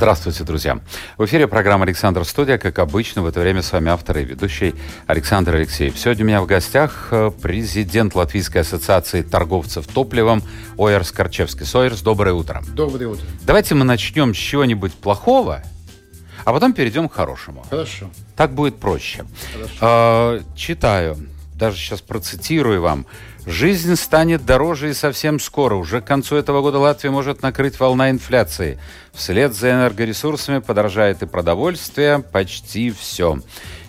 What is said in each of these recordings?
Здравствуйте, друзья. В эфире программа «Александр Студия». Как обычно, в это время с вами автор и ведущий Александр Алексеев. Сегодня у меня в гостях э, президент Латвийской ассоциации торговцев топливом Ойерс Корчевский. Сойерс, доброе утро. Доброе утро. Давайте мы начнем с чего-нибудь плохого, а потом перейдем к хорошему. Хорошо. Так будет проще. Хорошо. Э, читаю, даже сейчас процитирую вам. Жизнь станет дороже и совсем скоро. Уже к концу этого года Латвия может накрыть волна инфляции. Вслед за энергоресурсами подорожает и продовольствие, почти все.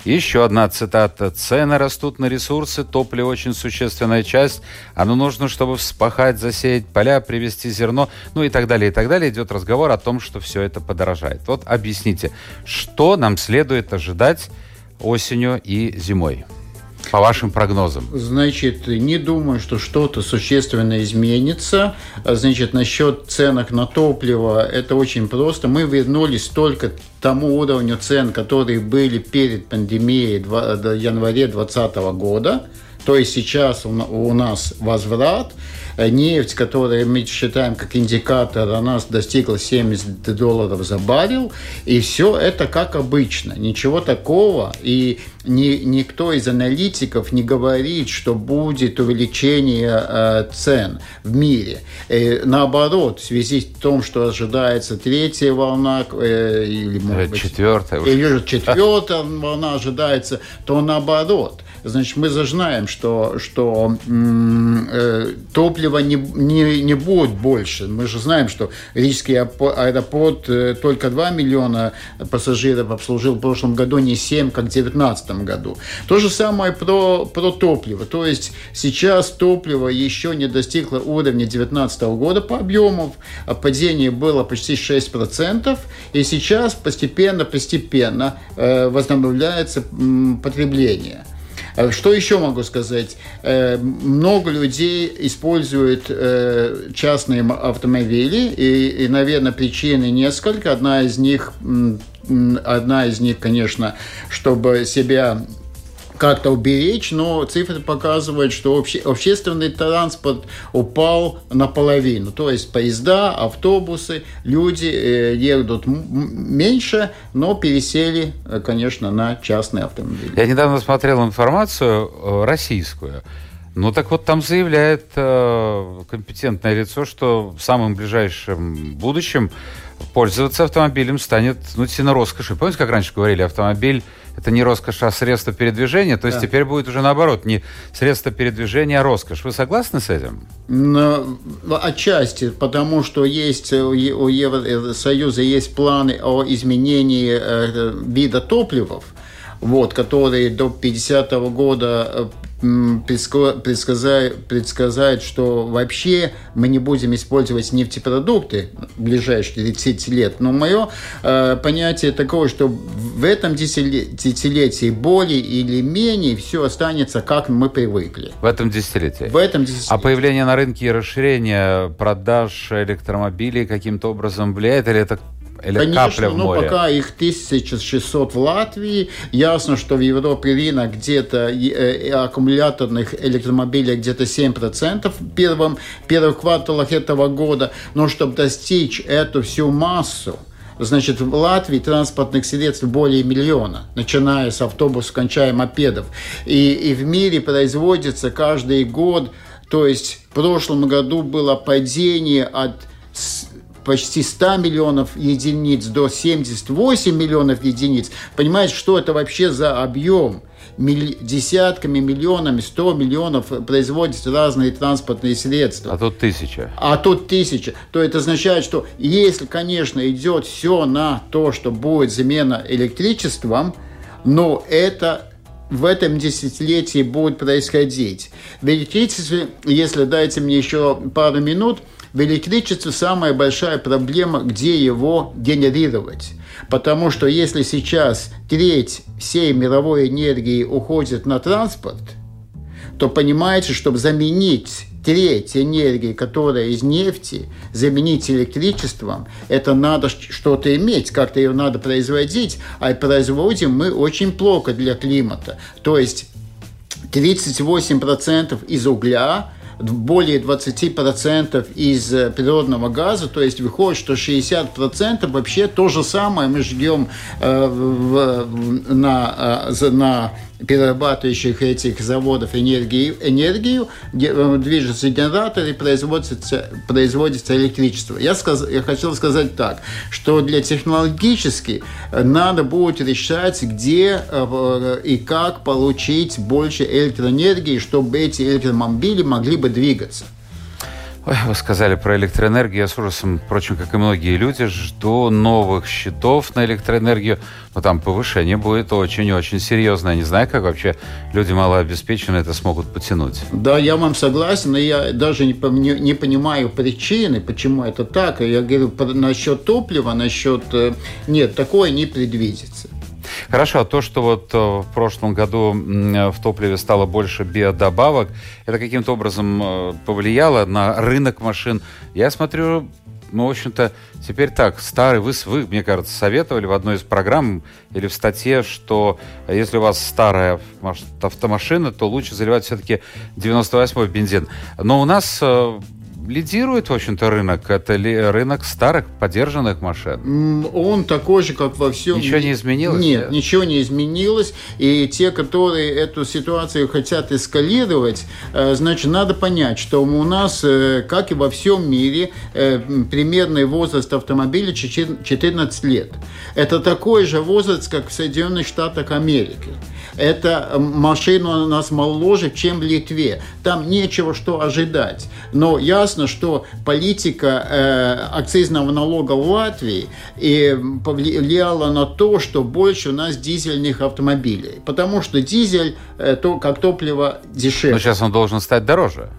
Еще одна цитата. Цены растут на ресурсы, топливо очень существенная часть. Оно нужно, чтобы вспахать, засеять поля, привезти зерно, ну и так далее, и так далее. Идет разговор о том, что все это подорожает. Вот объясните, что нам следует ожидать осенью и зимой? По вашим прогнозам. Значит, не думаю, что что-то существенно изменится. Значит, насчет ценок на топливо, это очень просто. Мы вернулись только тому уровню цен, которые были перед пандемией в январе 2020 года. То есть сейчас у нас возврат. Нефть, которую мы считаем как индикатор, она достигла 70 долларов за баррел. И все это как обычно. Ничего такого. И ни, никто из аналитиков не говорит, что будет увеличение э, цен в мире. Э, наоборот, в связи с тем, что ожидается третья волна, э, или, может быть, четвертая, или четвертая волна ожидается, то наоборот – значит, мы зажинаем, что, что э, топлива не, не, не будет больше. Мы же знаем, что Рижский аэропорт э, только 2 миллиона пассажиров обслужил в прошлом году, не 7, как в 2019 году. То же самое про, про топливо. То есть сейчас топливо еще не достигло уровня 2019 года по объемам. Падение было почти 6%. И сейчас постепенно-постепенно э, возобновляется м, потребление. Э, что еще могу сказать? Э, много людей используют э, частные автомобили, и, и наверное, причины несколько. Одна из них, одна из них, конечно, чтобы себя как-то уберечь, но цифры показывают, что обще, общественный транспорт упал наполовину. То есть поезда, автобусы, люди э, едут меньше, но пересели, э, конечно, на частные автомобили. Я недавно смотрел информацию э, российскую. Ну так вот там заявляет э, компетентное лицо, что в самом ближайшем будущем пользоваться автомобилем станет ну, сильно роскошью. Помните, как раньше говорили, автомобиль это не роскошь, а средство передвижения. То есть да. теперь будет уже наоборот, не средство передвижения, а роскошь. Вы согласны с этим? Но, отчасти, потому что есть у Евросоюза есть планы о изменении э, вида топливов вот, которые до 50 -го года э, предсказает, предсказает, что вообще мы не будем использовать нефтепродукты в ближайшие 30 лет. Но мое э, понятие такое, что в этом десятилетии более или менее все останется, как мы привыкли. В этом десятилетии? В этом десятилетии. А появление на рынке и расширение продаж электромобилей каким-то образом влияет или это или Конечно, капля в ну море? пока их 1600 в Латвии. Ясно, что в Европе рынок где-то э, аккумуляторных электромобилей где-то 7% в первом, первых кварталах этого года. Но чтобы достичь эту всю массу, Значит, в Латвии транспортных средств более миллиона, начиная с автобусов, кончая мопедов. И, и в мире производится каждый год, то есть в прошлом году было падение от почти 100 миллионов единиц до 78 миллионов единиц. Понимаете, что это вообще за объем? Десятками, миллионами, 100 миллионов производятся разные транспортные средства. А тут тысяча. А тут тысяча. То это означает, что если, конечно, идет все на то, что будет замена электричеством, но это в этом десятилетии будет происходить. В электричестве, если дайте мне еще пару минут, электричестве самая большая проблема, где его генерировать. Потому что если сейчас треть всей мировой энергии уходит на транспорт, то понимаете, чтобы заменить треть энергии, которая из нефти, заменить электричеством, это надо что-то иметь, как-то ее надо производить, а производим мы очень плохо для климата. То есть 38% из угля, более 20% из э, природного газа, то есть выходит, что 60% вообще то же самое мы ждем э, в, на, э, на перерабатывающих этих заводов энергию, энергию э, движутся генераторы, производится, производится электричество. Я, сказ, я хотел сказать так, что для технологически э, надо будет решать, где э, и как получить больше электроэнергии, чтобы эти электромобили могли бы двигаться. Ой, вы сказали про электроэнергию. Я с ужасом, впрочем, как и многие люди, жду новых счетов на электроэнергию. Но там повышение будет очень-очень серьезное. Не знаю, как вообще люди малообеспеченные это смогут потянуть. Да, я вам согласен. но Я даже не, не, не понимаю причины, почему это так. Я говорю насчет топлива, насчет... Э, нет, такое не предвидится. Хорошо, а то, что вот э, в прошлом году в топливе стало больше биодобавок, это каким-то образом э, повлияло на рынок машин? Я смотрю, ну, в общем-то, теперь так, старый, вы, вы, мне кажется, советовали в одной из программ или в статье, что если у вас старая автомашина, то лучше заливать все-таки 98-й бензин. Но у нас э, лидирует, в общем-то, рынок? Это ли рынок старых, подержанных машин? Он такой же, как во всем Ничего не изменилось? Нет, да? ничего не изменилось. И те, которые эту ситуацию хотят эскалировать, э, значит, надо понять, что у нас, э, как и во всем мире, э, примерный возраст автомобиля 14 лет. Это такой же возраст, как в Соединенных Штатах Америки. Эта машина у нас моложе, чем в Литве. Там нечего что ожидать. Но ясно, что политика э, акцизного налога в Латвии и повлияла на то, что больше у нас дизельных автомобилей. Потому что дизель, э, то, как топливо, дешевле. Но сейчас он должен стать дороже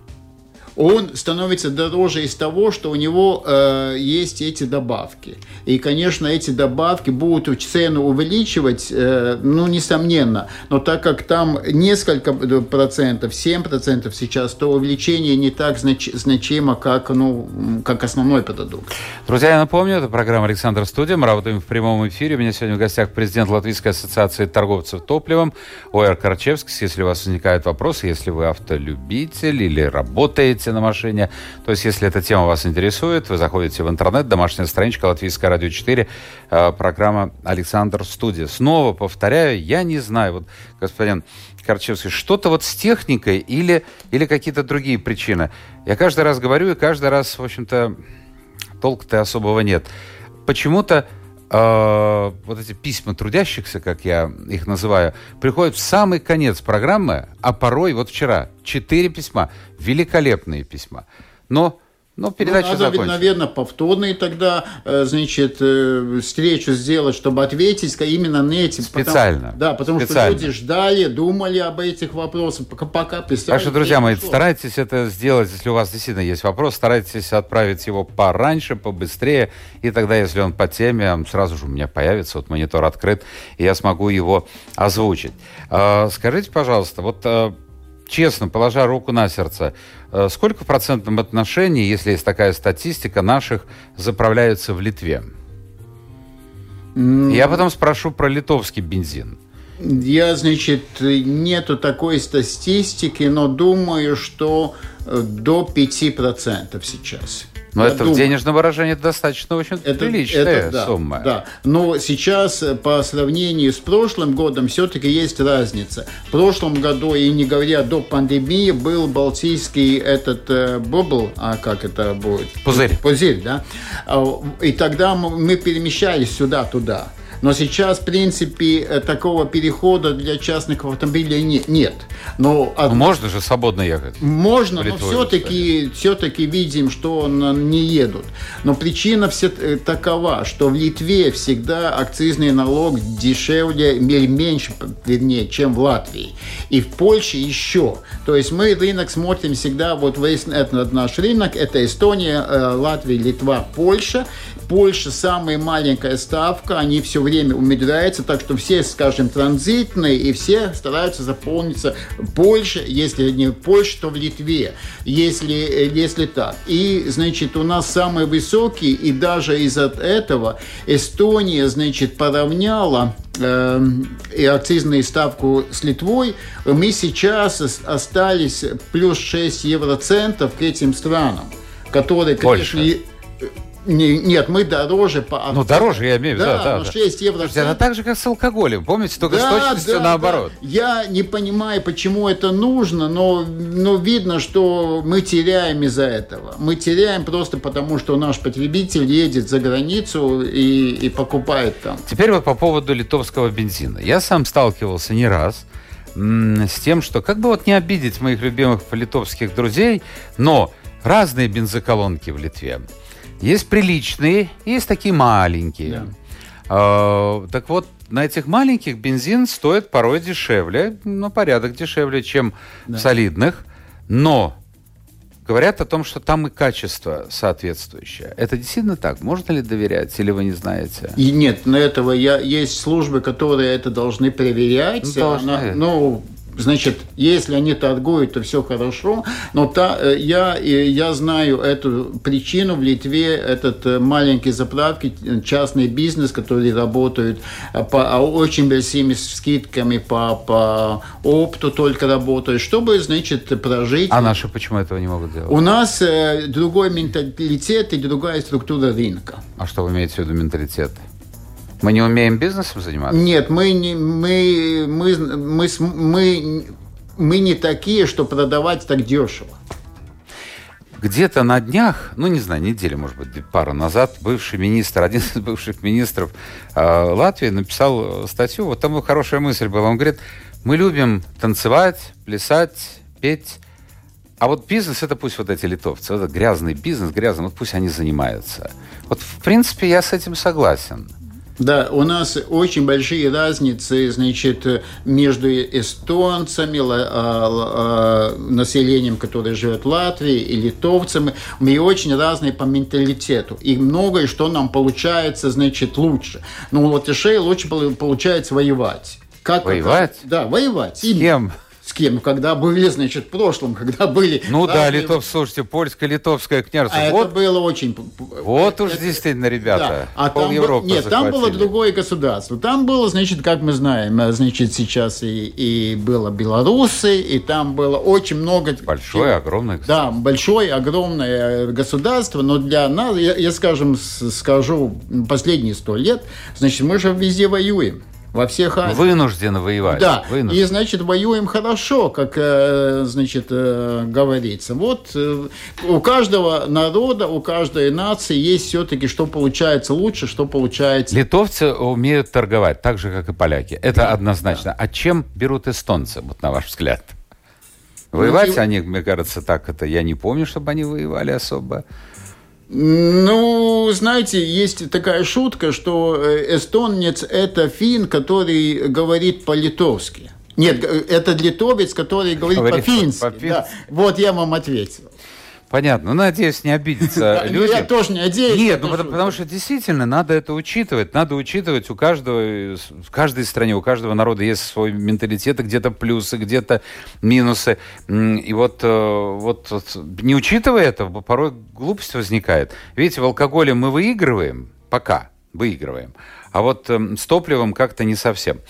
он становится дороже из того, что у него э, есть эти добавки. И, конечно, эти добавки будут цену увеличивать, э, ну, несомненно. Но так как там несколько процентов, 7 процентов сейчас, то увеличение не так знач, значимо, как, ну, как основной продукт. Друзья, я напомню, это программа «Александр Студия». Мы работаем в прямом эфире. У меня сегодня в гостях президент Латвийской ассоциации торговцев топливом Оэр Карчевскис. Если у вас возникают вопросы, если вы автолюбитель или работаете ездите на машине. То есть, если эта тема вас интересует, вы заходите в интернет, домашняя страничка Латвийская радио 4, э, программа «Александр Студия». Снова повторяю, я не знаю, вот, господин Корчевский, что-то вот с техникой или, или какие-то другие причины. Я каждый раз говорю, и каждый раз, в общем-то, толка-то особого нет. Почему-то э, вот эти письма трудящихся, как я их называю, приходят в самый конец программы, а порой, вот вчера, четыре письма, великолепные письма. Но ну, передача ну, надо, закончена. наверное, повторные тогда, э, значит, э, встречу сделать, чтобы ответить именно на эти. Специально. Потому, да, потому Специально. что люди ждали, думали об этих вопросах, пока, пока Так что, друзья мои, что. старайтесь это сделать, если у вас действительно есть вопрос, старайтесь отправить его пораньше, побыстрее, и тогда, если он по теме, сразу же у меня появится, вот монитор открыт, и я смогу его озвучить. А, скажите, пожалуйста, вот честно, положа руку на сердце, э, сколько в процентном отношении, если есть такая статистика, наших заправляются в Литве? Я потом спрошу про литовский бензин. Я, значит, нету такой статистики, но думаю, что э, до 5% сейчас. Но это думаю, в денежном выражении достаточно очень это, приличная это, да, сумма. Да, но сейчас э, по сравнению с прошлым годом все-таки есть разница. В прошлом году, и не говоря до пандемии, был балтийский этот э, бубл, а как это будет? Пузырь. Пузырь, да. А, и тогда мы перемещались сюда-туда. Но сейчас, в принципе, э, такого перехода для частных автомобилей не, нет. Но, ну, можно же свободно ехать. Можно, но все-таки все видим, что не едут. Но причина все э, такова, что в Литве всегда акцизный налог дешевле меньше, вернее, чем в Латвии. И в Польше еще. То есть мы рынок смотрим всегда, вот весь этот наш рынок, это Эстония, э, Латвия, Литва, Польша. Польша самая маленькая ставка, они все время умудряется, так что все, скажем, транзитные, и все стараются заполниться Польше, если не в Польше, то в Литве, если, если так. И, значит, у нас самый высокий, и даже из-за этого Эстония, значит, поравняла э, и акцизную ставку с Литвой, мы сейчас остались плюс 6 евроцентов к этим странам, которые, конечно, Польша. Не, нет, мы дороже по... Ну, дороже, я имею в виду, да. Да, да, да. 6 евро. Слушайте, это так же, как с алкоголем, помните? Только да, с точностью да, наоборот. Да. Я не понимаю, почему это нужно, но, но видно, что мы теряем из-за этого. Мы теряем просто потому, что наш потребитель едет за границу и, и покупает там. Теперь вот по поводу литовского бензина. Я сам сталкивался не раз с тем, что как бы вот не обидеть моих любимых литовских друзей, но разные бензоколонки в Литве. Есть приличные, есть такие маленькие. Да. А, так вот, на этих маленьких бензин стоит порой дешевле, на порядок дешевле, чем да. в солидных. Но говорят о том, что там и качество соответствующее. Это действительно так? Можно ли доверять, или вы не знаете? И нет, на этого я, есть службы, которые это должны проверять. Ну, должны. Она, ну, Значит, если они торгуют, то все хорошо. Но та, э, я, я знаю эту причину в Литве. Этот э, маленькие заправки, э, частный бизнес, который работают по а очень большими скидками по, по опту только работают, чтобы, значит, прожить. А наши почему этого не могут делать? У нас другой менталитет и другая структура рынка. А что вы имеете в виду менталитет? Мы не умеем бизнесом заниматься? Нет, мы не, мы, мы, мы, мы, мы не такие, что продавать так дешево. Где-то на днях, ну не знаю, неделю, может быть, пару назад, бывший министр, один из бывших министров э, Латвии написал статью, вот там хорошая мысль была, он говорит, мы любим танцевать, плясать, петь, а вот бизнес, это пусть вот эти литовцы, вот этот грязный бизнес, грязный, вот пусть они занимаются. Вот, в принципе, я с этим согласен. Да, у нас очень большие разницы, значит, между эстонцами, а, а, населением, которое живет в Латвии, и литовцами. Мы очень разные по менталитету. И многое, что нам получается, значит, лучше. Но у латышей лучше получается воевать. Как воевать? Это? Да, воевать. С кем? С кем, когда были, значит, в прошлом, когда были... Ну да, Литов, слушайте, польско-литовское княжество. А вот, это было очень... Вот уж это... действительно, ребята, да. а пол там Европы Нет, захватили. там было другое государство. Там было, значит, как мы знаем, э, значит, сейчас и, и было белорусы, и там было очень много... Большое, огромное государство. Да, большое, огромное государство, но для нас, я, я скажем, скажу, последние сто лет, значит, мы же везде воюем во всех Азиях. Вынуждены воевать. Да, Вынуждены. и, значит, воюем хорошо, как, э, значит, э, говорится. Вот э, у каждого народа, у каждой нации есть все-таки, что получается лучше, что получается... Литовцы умеют торговать, так же, как и поляки. Это да, однозначно. Да. А чем берут эстонцы, вот на ваш взгляд? Воевать ну, они, мне кажется, так это... Я не помню, чтобы они воевали особо. Ну, знаете, есть такая шутка, что э, эстонец – это фин, который говорит по-литовски. Нет, э, это литовец, который говорит, говорит по-фински. По да. Вот я вам ответил. Понятно. Ну, надеюсь, не обидятся люди. Я тоже не надеюсь. Нет, ну, потому, потому что действительно надо это учитывать. Надо учитывать у каждого, в каждой стране, у каждого народа есть свой менталитет, где-то плюсы, где-то минусы. И вот, э, вот, вот не учитывая это, порой глупость возникает. Видите, в алкоголе мы выигрываем, пока выигрываем. А вот э, с топливом как-то не совсем.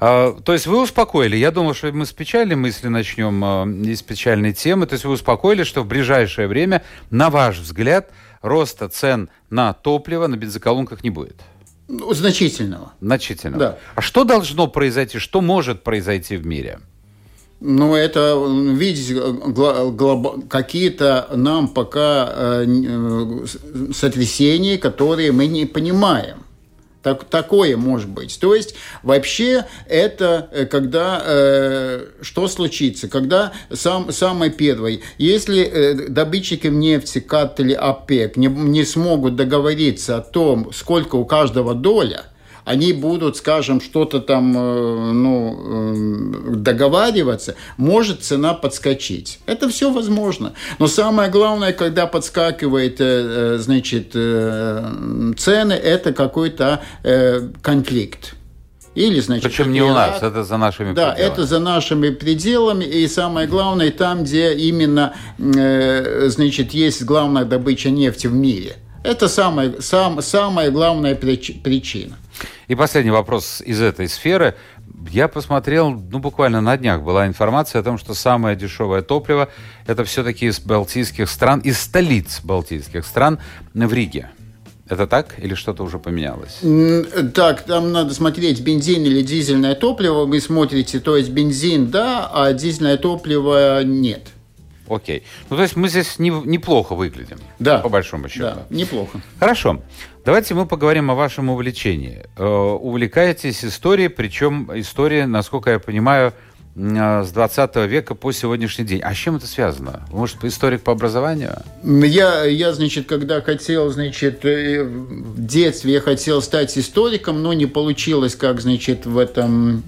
А, то есть вы успокоили. Я думал, что мы с печальной мысли начнем, э, из печальной темы. То есть вы успокоили, что в ближайшее время, на ваш взгляд, роста цен на топливо на бензоколонках не будет. Ну, значительного. Значительного. Да. А что должно произойти, что может произойти в мире? Ну, это, видите, какие-то нам пока э, э сотрясения, которые мы не понимаем. Так, такое может быть. То есть вообще это э, когда э, что случится, когда сам самое первое, если э, добытчики нефти, картели ОПЕК не, не смогут договориться о том, сколько у каждого доля, они будут, скажем, что-то там э, ну, договариваться, может цена подскочить. Это все возможно. Но самое главное, когда подскакивает, значит, цены, это какой-то конфликт. Или, значит, Причем не у нас, это за нашими да, пределами. Да, это за нашими пределами. И самое главное, там, где именно, э, значит, есть главная добыча нефти в мире. Это самая, сам, самая главная причина. И последний вопрос из этой сферы. Я посмотрел, ну, буквально на днях была информация о том, что самое дешевое топливо это все-таки из балтийских стран, из столиц балтийских стран в Риге. Это так или что-то уже поменялось? Так, там надо смотреть, бензин или дизельное топливо. Вы смотрите, то есть бензин, да, а дизельное топливо нет. Окей. Ну, то есть мы здесь не, неплохо выглядим. Да. По большому счету. Да, неплохо. Хорошо. Давайте мы поговорим о вашем увлечении. Э, увлекаетесь историей, причем история, насколько я понимаю, с 20 века по сегодняшний день. А с чем это связано? Может, историк по образованию? Я, я, значит, когда хотел, значит, э, в детстве я хотел стать историком, но не получилось, как, значит, в этом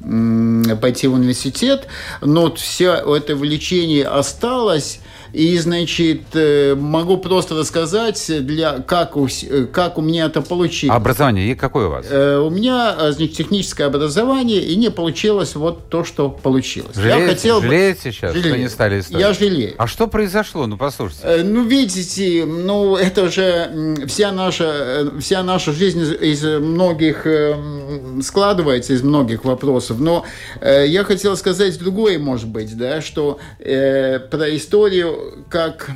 пойти в университет. Но все это влечение осталось. И, значит, э, могу просто рассказать, для, как, у, как у меня это получилось. Образование и какое у вас? Э, у меня, значит, техническое образование, и не получилось вот то, что получилось. Жалеете, я хотел жалеете сейчас, жалею. что не стали историком? Я жалею. А что произошло? Ну, послушайте. Э, ну, видите, ну, это же вся наша, вся наша жизнь из, из многих складывается, из многих вопросов. Но я хотел сказать другое, может быть, да, что э, про историю как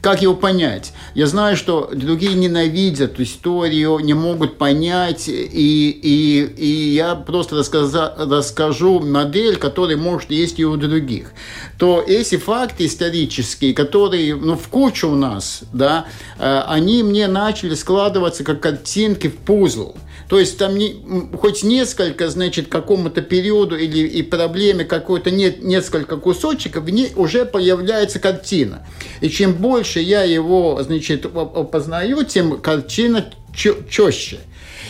как его понять? Я знаю, что другие ненавидят историю, не могут понять, и, и, и я просто рассказа, расскажу модель, которая может есть и у других. То эти факты исторические, которые ну, в кучу у нас, да, э, они мне начали складываться как картинки в пузл. То есть там не, хоть несколько, значит, какому-то периоду или и проблеме какой-то нет несколько кусочков, в ней уже появляется картина. И чем больше я его, значит, опознаю, тем картина четче.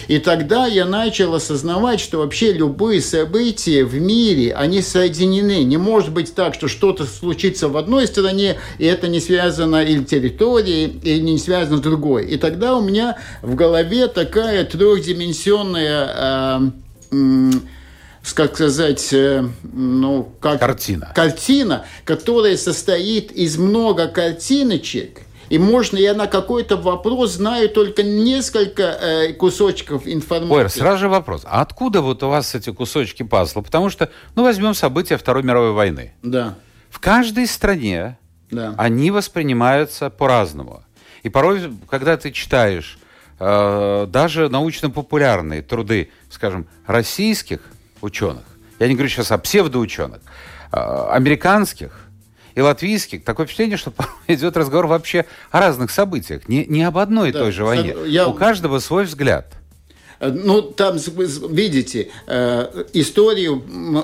И тогда я начал осознавать, что вообще любые события в мире, они соединены. Не может быть так, что что-то случится в одной стране, и это не связано или территорией, или не связано с другой. И тогда у меня в голове такая трехдименsionная э, как сказать, э, ну, как... Картина. Картина, которая состоит из много картиночек, и можно я на какой-то вопрос знаю только несколько э, кусочков информации. Ой, сразу же вопрос. А откуда вот у вас эти кусочки пазла? Потому что, ну, возьмем события Второй мировой войны. Да. В каждой стране да. они воспринимаются по-разному. И порой, когда ты читаешь э, даже научно-популярные труды, скажем, российских ученых, я не говорю сейчас о псевдоученых, э, американских, и латвийский, такое впечатление, что идет разговор вообще о разных событиях, не, не об одной и да, той же войне. Я... У каждого свой взгляд. Э, ну, там, видите, э, историю,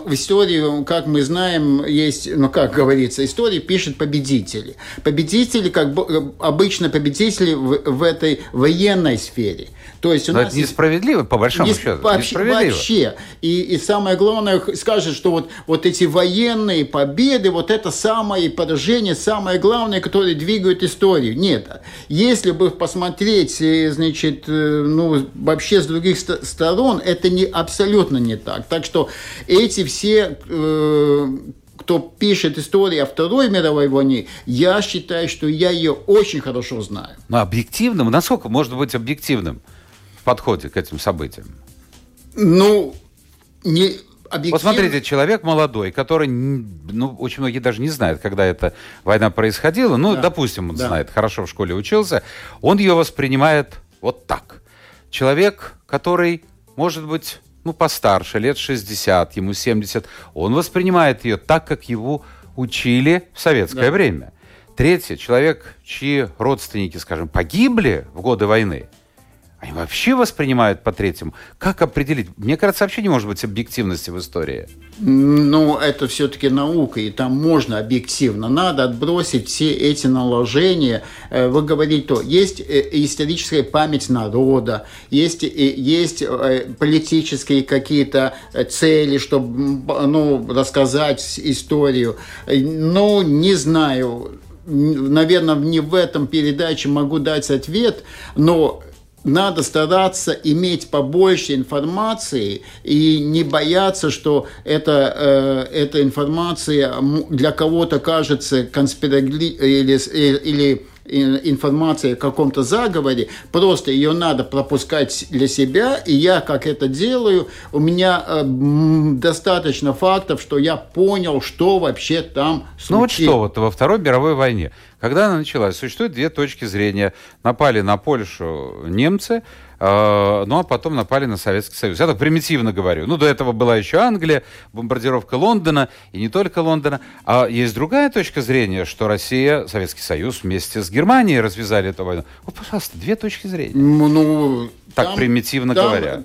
историю, как мы знаем, есть, ну, как говорится, историю пишет победители. Победители, как э, обычно победители в, в этой военной сфере – то есть у Но нас это несправедливо, по большому не, счету. Вообще, вообще. И, и самое главное, скажет, что вот, вот эти военные победы, вот это самое поражение, самое главное, которое двигает историю. Нет. Если бы посмотреть, э, значит, э, ну, вообще с других сторон, это не, абсолютно не так. Так что эти все э, кто пишет историю о Второй мировой войне, я считаю, что я ее очень хорошо знаю. Но объективным? Насколько может быть объективным? Подходе к этим событиям? Ну, не объективно... Вот смотрите, человек молодой, который, ну, очень многие даже не знают, когда эта война происходила. Ну, да. допустим, он да. знает, хорошо в школе учился. Он ее воспринимает вот так. Человек, который, может быть, ну, постарше, лет 60, ему 70, он воспринимает ее так, как его учили в советское да. время. Третье, человек, чьи родственники, скажем, погибли в годы войны – Они вообще воспринимают по третьему. Как определить? Мне кажется, вообще не может быть объективности в истории. Ну, это все-таки наука, и там можно объективно. Надо отбросить все эти наложения. Э, вы говорите, то есть э, историческая память народа, есть, есть э, политические какие-то цели, чтобы ну, рассказать историю. Ну, не знаю, наверное, не в этом передаче могу дать ответ, но надо стараться иметь побольше информации и не бояться, что это, э, эта информация для кого-то кажется конспирогли или, или информация о каком-то заговоре, просто ее надо пропускать для себя, и я, как это делаю, у меня э, достаточно фактов, что я понял, что вообще там случилось. Ну вот что, вот во Второй мировой войне когда она началась, существует две точки зрения. Напали на Польшу немцы, ну а потом напали на Советский Союз. Я так примитивно говорю. Ну, до этого была еще Англия, бомбардировка Лондона, и не только Лондона. А есть другая точка зрения, что Россия, Советский Союз вместе с Германией развязали эту войну. Вот, пожалуйста, две точки зрения. Ну, так там, примитивно там, говоря.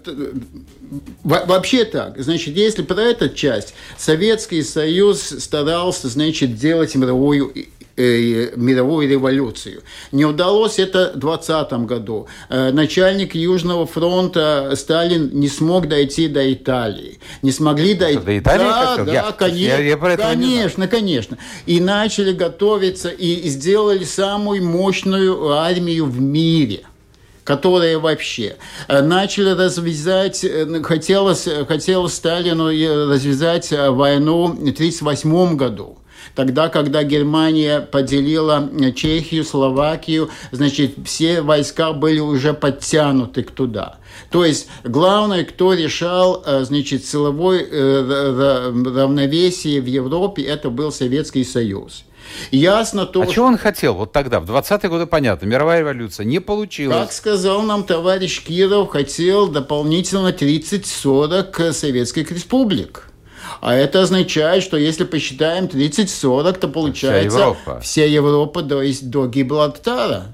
Вообще так. Значит, если про эту часть, Советский Союз старался, значит, делать мировую Э, мировую революцию. Не удалось это в 20 году. Э, начальник Южного фронта Сталин не смог дойти до Италии. Не смогли дойти. До Италии? Да, да, я, конечно. Я, я конечно, конечно. И начали готовиться, и сделали самую мощную армию в мире которая вообще э, начали развязать, хотелось, хотелось Сталину развязать войну в 1938 году. Тогда, когда Германия поделила Чехию, Словакию, значит, все войска были уже подтянуты туда. То есть главное, кто решал, э, значит, силовое э, равновесие в Европе, это был Советский Союз. Ясно то, а что он хотел вот тогда, в 20-е годы, понятно, мировая революция, не получилось. Как сказал нам товарищ Киров, хотел дополнительно 30-40 советских республик. А это означает, что если посчитаем 30-40, то получается вся Европа, вся Европа есть до Гибралтара.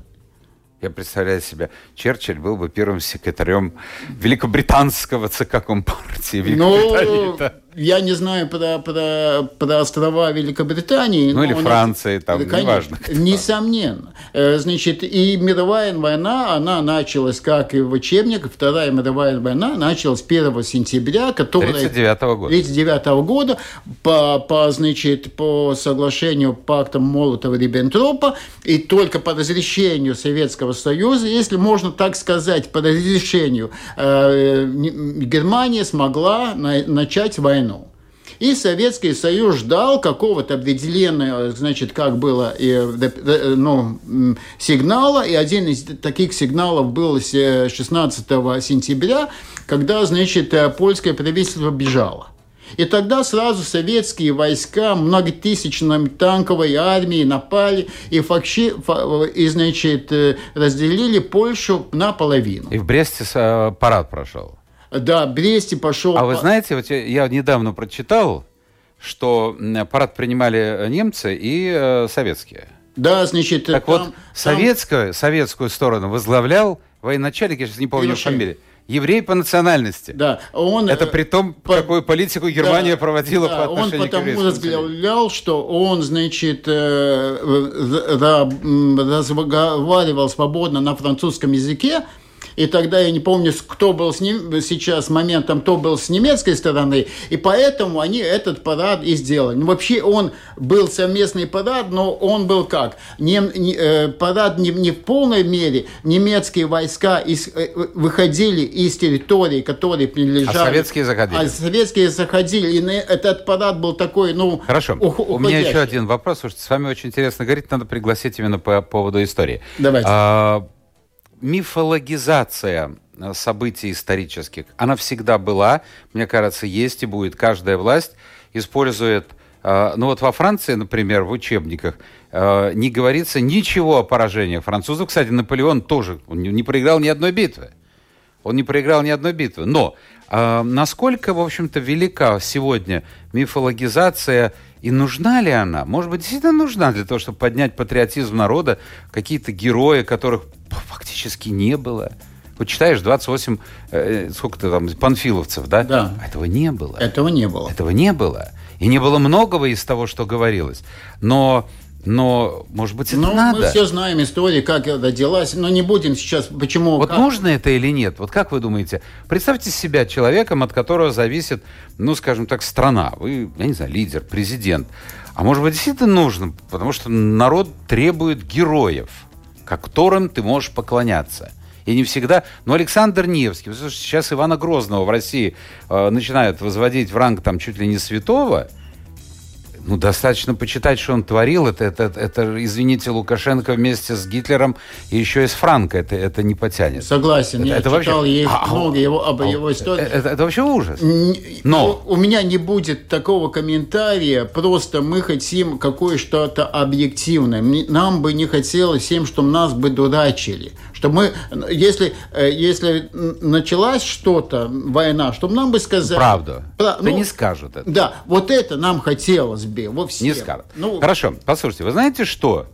Я представляю себе, Черчилль был бы первым секретарем великобританского ЦК Компартии. Ну, я не знаю про, про, про острова Великобритании. Ну, или Франции, там, конечно, неважно. Несомненно. Э, значит, и мировая война, она началась, как и в учебниках, Вторая мировая война началась 1 сентября, которая... 39 -го года. 39 -го года по, по, значит, по соглашению пакта Молотова-Риббентропа, и только по разрешению Советского Союза, если можно так сказать, по разрешению, э, Германия смогла на, начать войну войну. И Советский Союз ждал какого-то определенного, значит, как было, ну, сигнала, и один из таких сигналов был 16 сентября, когда, значит, польское правительство бежало. И тогда сразу советские войска многотысячной танковой армии напали и, факши, и значит, э, разделили Польшу наполовину. И в Бресте э, парад прошел. Да, Бресте пошел. А вы знаете, вот я, недавно прочитал, что парад принимали немцы и э, советские. Да, значит, так там, вот советскую, там... советскую сторону возглавлял военачальник, я сейчас не помню фамилию. Еврей по национальности. Да, он... Это при том, по, какую политику Германия да, проводила да, по отношению он потому возглавлял, что он, значит, э, разговаривал свободно на французском языке, и тогда я не помню, кто был с ним сейчас моментом, кто был с немецкой стороны, и поэтому они этот парад и сделали. Ну, вообще он был совместный парад, но он был как? Не, не, э, парад не, не в полной мере, немецкие войска из, э, выходили из территории, которые принадлежали... А советские заходили. А советские заходили, и этот парад был такой, ну... Хорошо, уходящий. у меня еще один вопрос, потому что с вами очень интересно говорить, надо пригласить именно по поводу истории. Давайте. А, мифологизация э, событий исторических, она всегда была, мне кажется, есть и будет. Каждая власть использует э, ну вот во Франции, например, в учебниках э, не говорится ничего о поражениях французов. Кстати, Наполеон тоже не проиграл ни одной битвы. Он не проиграл ни одной битвы. Но насколько, в общем-то, велика сегодня мифологизация и нужна ли она? Может быть, действительно нужна для того, чтобы поднять патриотизм народа, какие-то герои, которых фактически не было, Вот читаешь 28, э, сколько-то там, панфиловцев, да? Да. Этого не было. Этого не было. Этого не было. И не было многого из того, что говорилось. Но но, может быть, это ну, надо. мы все знаем историю, как это делалось, но не будем сейчас, почему... Вот как... нужно это или нет? Вот как вы думаете? Представьте себя человеком, от которого зависит, ну, скажем так, страна. Вы, я не знаю, лидер, президент. А может быть, действительно нужно, потому что народ требует героев, которым ты можешь поклоняться. И не всегда... Но Александр Невский, сейчас Ивана Грозного в России э, начинают возводить в ранг там чуть ли не святого, ну, достаточно почитать, что он творил. Это, это, это, извините, Лукашенко вместе с Гитлером и еще и с Франко это, это не потянет. Согласен. Это, я это читал вообще... есть а, много его, об а, его истории. Это, это вообще ужас. Но у меня не будет такого комментария. Просто мы хотим какое-что-то объективное. Нам бы не хотелось всем, чтобы нас бы дурачили. Что мы, если, э, если началась что-то, война, чтобы нам бы сказали... Правду. Про, ну, не скажут это. Да, вот это нам хотелось бы во всем. Не скажут. Ну, Хорошо, послушайте, вы знаете что?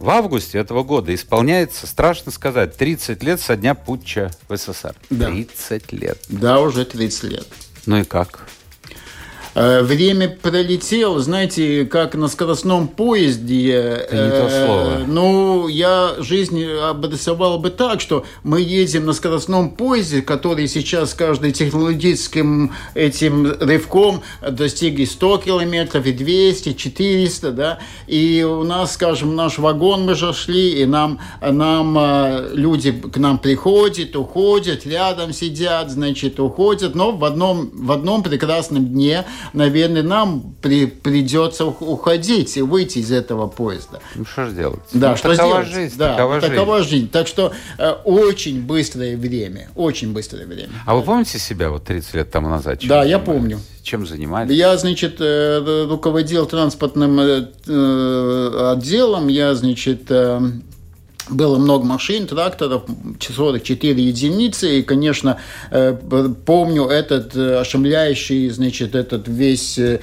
В августе этого года исполняется, страшно сказать, 30 лет со дня путча в СССР. Да. 30 лет. Да, уже 30 лет. Ну и как? Э, время пролетело, знаете, как на скоростном поезде. Это не то э, слово. Ну, я жизнь обрисовал бы так, что мы едем на скоростном поезде, который сейчас с каждым технологическим этим рывком достигли 100 километров и 200, 400, да, и у нас, скажем, наш вагон мы же шли, и нам, нам э, люди к нам приходят, уходят, рядом сидят, значит, уходят, но в одном, в одном прекрасном дне наверное, нам при, придется уходить и выйти из этого поезда. Ну, что же делать? Да, ну, что такова сделать? жизнь, да, такова, такова жизнь. жизнь. Так что э, очень быстрое время, очень быстрое время. А вы помните себя вот 30 лет тому назад? Да, я помню. Чем занимались? Я, значит, э, руководил транспортным э, э отделом, я, значит, было много машин, тракторов, 44 единицы, и, конечно, э, помню этот э, ошеломляющий, значит, этот весь, э,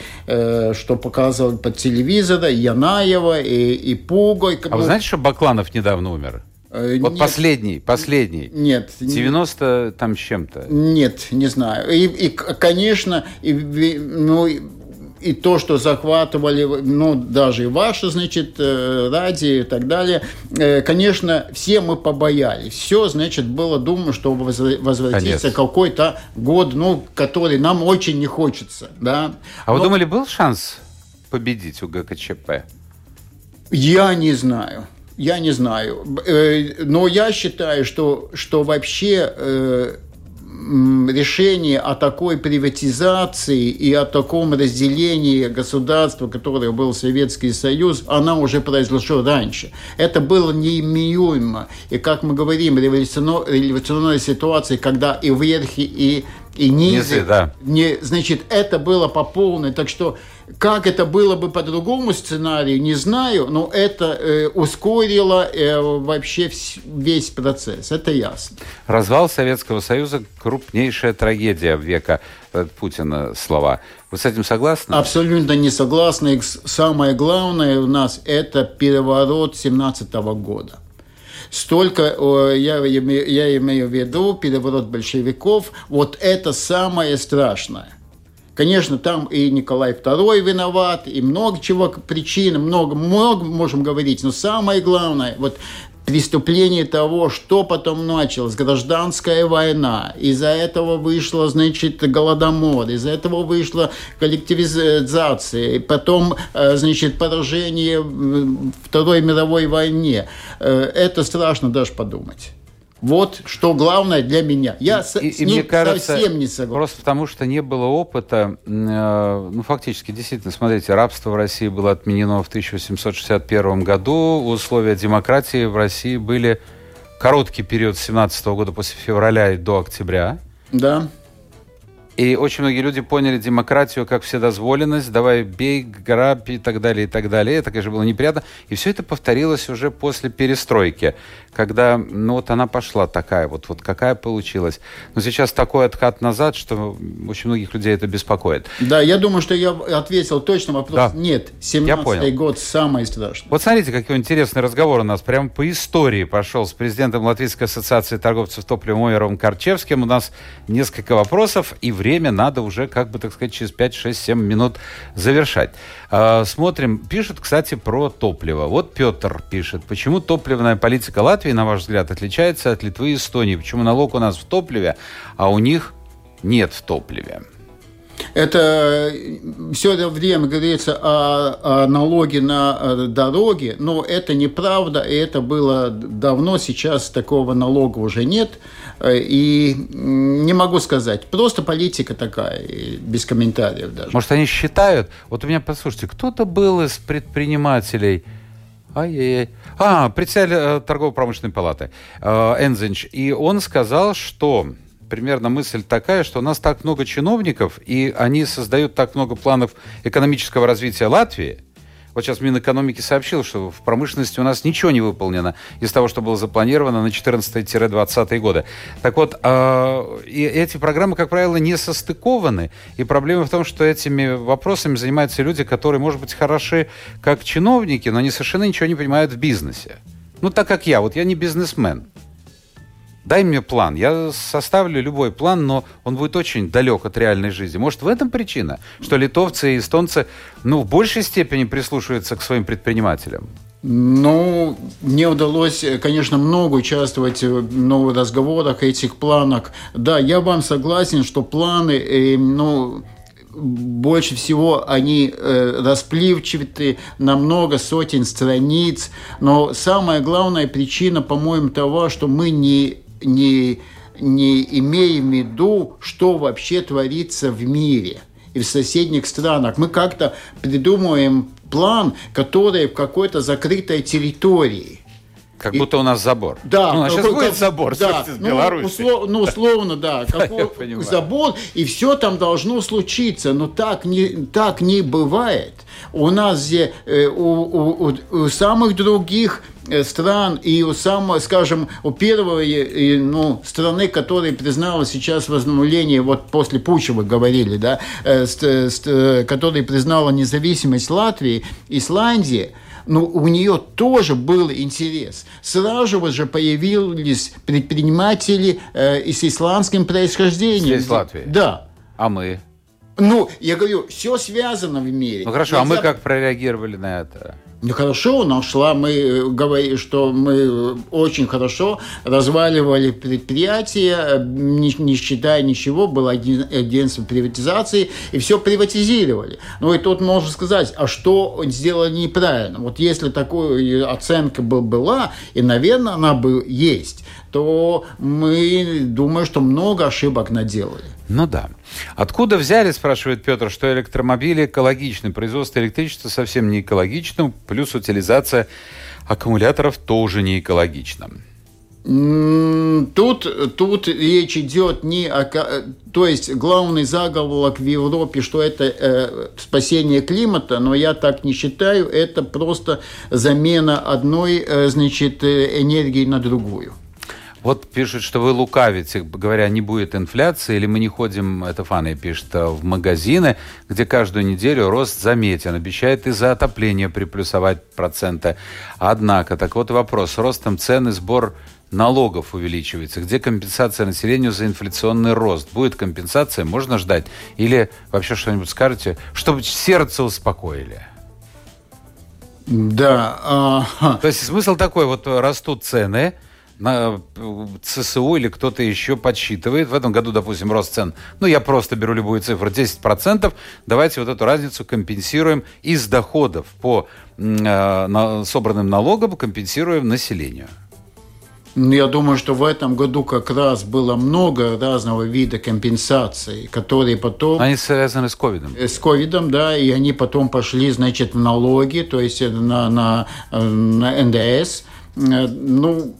что показывал по телевизору, Янаева и, и Пугой. А вы знаете, что Бакланов недавно умер? Вот Нет. последний, последний. Нет. 90 там с чем-то. Нет, не знаю. И, и конечно, и, ну, и то, что захватывали, ну, даже ваши, значит, э, радио и так далее, э, конечно, все мы побоялись. Все, значит, было думаю, что возвратится какой-то год, ну, который нам очень не хочется, да. А Но... вы думали, был шанс победить у ГКЧП? Я не знаю. Я не знаю. Э, но я считаю, что, что вообще решение о такой приватизации и о таком разделении государства, которое был Советский Союз, она уже произошла раньше. Это было неимеюемо. И, как мы говорим, революционная ситуация, когда и верхи, и и низы. низы да. не, значит, это было по полной. Так что как это было бы по другому сценарию, не знаю, но это э, ускорило э, вообще весь процесс, это ясно. Развал Советского Союза – крупнейшая трагедия века э, Путина слова. Вы с этим согласны? Абсолютно не согласны. Самое главное у нас – это переворот 17 года. Столько, я, я имею в виду переворот большевиков, вот это самое страшное. Конечно, там и Николай II виноват, и много чего причин, много, много можем говорить, но самое главное, вот преступление того, что потом началось, гражданская война, из-за этого вышла, значит, голодомор, из-за этого вышла коллективизация, потом, э, значит, поражение Второй мировой войне. Э, это страшно даже подумать. Вот что главное для меня. Я и, с, и, с ним мне кажется, совсем не согласен. Просто потому, что не было опыта, э, ну, фактически, действительно, смотрите, рабство в России было отменено в 1861 году, условия демократии в России были короткий период с 17 года после февраля и до октября. Да. И очень многие люди поняли демократию как вседозволенность, давай бей, грабь и так далее, и так далее. Это, конечно, было неприятно. И все это повторилось уже после перестройки, когда, ну вот она пошла такая вот, вот какая получилась. Но сейчас такой откат назад, что очень многих людей это беспокоит. Да, я думаю, что я ответил точно вопрос. Да. Нет, 17 год самый страшный. Вот смотрите, какой интересный разговор у нас. Прямо по истории пошел с президентом Латвийской ассоциации торговцев топливом Ойером Карчевским. У нас несколько вопросов, и время надо уже, как бы, так сказать, через 5, 6, 7 минут завершать. А, смотрим. Пишут, кстати, про топливо. Вот Петр пишет. Почему топливная политика Латвии, на ваш взгляд, отличается от Литвы и Эстонии? Почему налог у нас в топливе, а у них нет в топливе? Это все это время говорится о, о налоге на э, дороги, но это неправда, и это было давно, сейчас такого налога уже нет. Э, и не могу сказать, просто политика такая, без комментариев даже. Может, они считают, вот у меня, послушайте, кто-то был из предпринимателей, Ай-яй-яй. А, председатель э, торгово-промышленной палаты Энзинч. И он сказал, что примерно мысль такая, что у нас так много чиновников, и они создают так много планов экономического развития Латвии. Вот сейчас Минэкономики сообщил, что в промышленности у нас ничего не выполнено из того, что было запланировано на 14-20 годы. Так вот, э, и эти программы, как правило, не состыкованы. И проблема в том, что этими вопросами занимаются люди, которые, может быть, хороши как чиновники, но они совершенно ничего не понимают в бизнесе. Ну, так как я. Вот я не бизнесмен. Дай мне план. Я составлю любой план, но он будет очень далек от реальной жизни. Может, в этом причина, что литовцы и эстонцы ну, в большей степени прислушиваются к своим предпринимателям? Ну, мне удалось, конечно, много участвовать в разговорах, этих планах. Да, я вам согласен, что планы, э, ну, больше всего они э, расплывчаты на много сотен страниц, но самая главная причина, по-моему, того, что мы не не, не имеем в виду, что вообще творится в мире и в соседних странах. Мы как-то придумываем план, который в какой-то закрытой территории. Как будто у нас забор. Да. Ну, а сейчас будет забор, да, ну, Беларуси. Услов, ну, условно, да. Какой забор, и все там должно случиться. Но так не, так не бывает. У нас э, у, у, у самых других Э, стран и у самого, скажем, у первой ну, страны, которая признала сейчас возобновление, вот после Пуча вы говорили, да, э, э, которая признала независимость Латвии, Исландии, ну, у нее тоже был интерес. Сразу же появились предприниматели э, с исландским происхождением. Здесь Латвии? Да. А мы? Ну, я говорю, все связано в мире. Ну хорошо, Нельзя... а мы как прореагировали на это? Хорошо, нашла, мы э, говорили, что мы э, очень хорошо разваливали предприятия, э, не, не считая ничего, было агентство приватизации, и все приватизировали. Ну и тут можно сказать, а что сделали неправильно? Вот если такая оценка была, и, наверное, она бы есть, то мы думаем, что много ошибок наделали. Ну да. Откуда взяли, спрашивает Петр, что электромобили экологичны? Производство электричества совсем не экологично, плюс утилизация аккумуляторов тоже не экологична. Тут, тут речь идет не о... То есть главный заголовок в Европе, что это э, спасение климата, но я так не считаю, это просто замена одной э, значит, э, энергии на другую. Вот пишут, что вы лукавите, говоря, не будет инфляции, или мы не ходим, это Фаны пишет, э, в магазины, где каждую неделю рост заметен, обещает из-за отопления приплюсовать проценты. Однако, так вот вопрос, ростом цен и сбор налогов увеличивается. Где компенсация населению за инфляционный рост? Будет компенсация, можно ждать? Или вообще что-нибудь скажете, чтобы сердце успокоили? Да. А... То есть смысл такой, вот растут цены, на ЦСУ или кто-то еще подсчитывает. В этом году, допустим, рост цен, ну, я просто беру любую цифру, 10%. Давайте вот эту разницу компенсируем из доходов по э, собранным налогам, компенсируем населению. Ну, я думаю, что в этом году как раз было много разного вида компенсаций, которые потом... Они связаны с ковидом. С ковидом, да, и они потом пошли, значит, в налоги, то есть на, на, на НДС. Э, ну,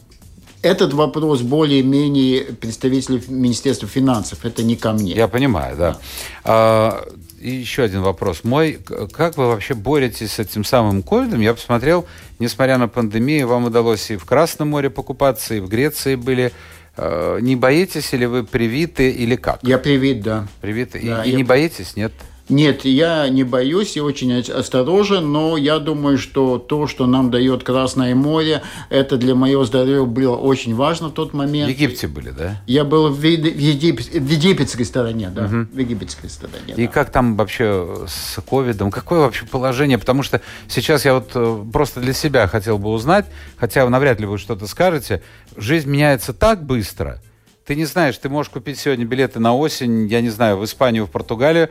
этот вопрос более-менее представителей Министерства финансов. Это не ко мне. Я понимаю, да. да. А, и еще один вопрос. Мой, как вы вообще боретесь с этим самым ковидом? Я посмотрел, несмотря на пандемию, вам удалось и в Красном море покупаться, и в Греции были. А, не боитесь или вы привиты или как? Я привит, да. Привиты. Да, и, и я... не боитесь, нет? Нет, я не боюсь, я очень осторожен, но я думаю, что то, что нам дает Красное море, это для моего здоровья было очень важно в тот момент. В Египте были, да? Я был в, Егип... в египетской стороне, да, угу. в египетской стороне. И да. как там вообще с ковидом? Какое вообще положение? Потому что сейчас я вот э, просто для себя хотел бы узнать, хотя навряд ли вы что-то скажете, жизнь меняется так быстро, ты не знаешь, ты можешь купить сегодня билеты на осень, я не знаю, в Испанию, в Португалию,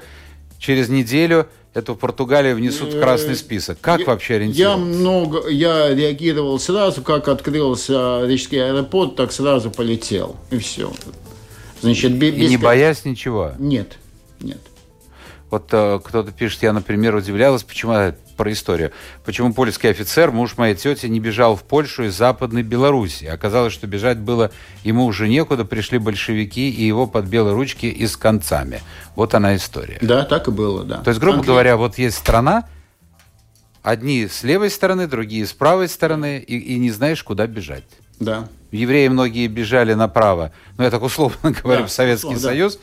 через неделю эту Португалию внесут в красный список. Как я, вообще ориентироваться? Я много, я реагировал сразу, как открылся Рижский аэропорт, так сразу полетел. И все. Значит, без, и не боясь ничего? Нет, нет. Вот э, кто-то пишет, я, например, удивлялась, почему про историю. Почему польский офицер, муж моей тети, не бежал в Польшу из Западной Белоруссии? Оказалось, что бежать было ему уже некуда, пришли большевики, и его под белые ручки и с концами. Вот она история. Да, так и было, да. То есть, грубо Конкретно. говоря, вот есть страна, одни с левой стороны, другие с правой стороны, и, и не знаешь, куда бежать. Да. Евреи многие бежали направо, ну, я так условно говорю, да, в Советский условно, Союз. Да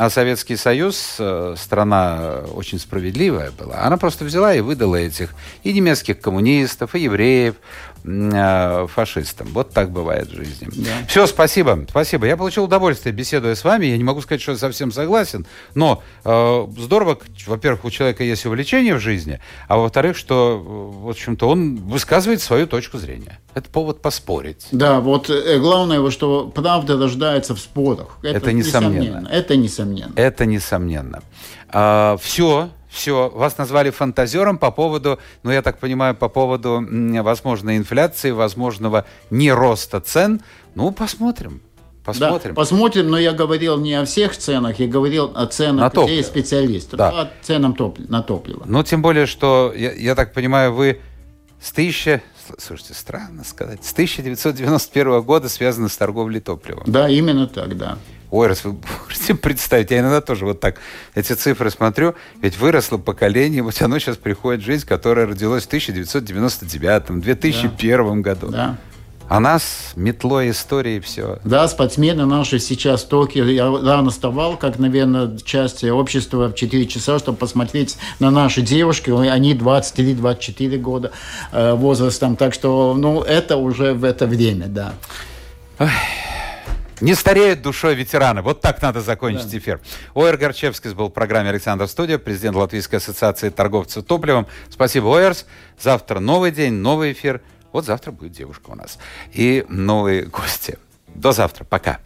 а Советский Союз, э, страна очень справедливая была, она просто взяла и выдала этих и немецких коммунистов, и евреев, фашистам. Вот так бывает в жизни. Да. Все, спасибо. Спасибо. Я получил удовольствие, беседуя с вами. Я не могу сказать, что я совсем согласен, но э, здорово, во-первых, у человека есть увлечение в жизни, а во-вторых, что, э, в общем-то, он высказывает свою точку зрения. Это повод поспорить. Да, вот э, главное, что правда рождается в спорах. Это, Это несомненно. несомненно. Это несомненно. Это несомненно. А, все. Все, вас назвали фантазером по поводу, ну, я так понимаю, по поводу возможной инфляции, возможного нероста цен. Ну, посмотрим. Посмотрим. Да, посмотрим, но я говорил не о всех ценах, я говорил о ценах на людей специалистов, да. о ценам топ... на топливо. Ну, тем более, что, я, я так понимаю, вы с тысячи, слушайте, странно сказать, с 1991 года связаны с торговлей топливом. Да, именно так, да. Ой, раз вы можете представить, я иногда тоже вот так эти цифры смотрю, ведь выросло поколение, вот оно сейчас приходит в жизнь, которое родилось в 1999, 2001 да. году. Да. А нас метлой истории все. Да, спортсмены наши сейчас в Токио. Я рано вставал, как, наверное, часть общества в 4 часа, чтобы посмотреть на наши девушки. Они 23-24 года э, возрастом. Так что, ну, это уже в это время, да. Ой. Не стареют душой ветераны. Вот так надо закончить да. эфир. Оэр Горчевский был в программе «Александр Студия», президент Латвийской ассоциации торговцев топливом. Спасибо, Оэрс. Завтра новый день, новый эфир. Вот завтра будет девушка у нас. И новые гости. До завтра. Пока.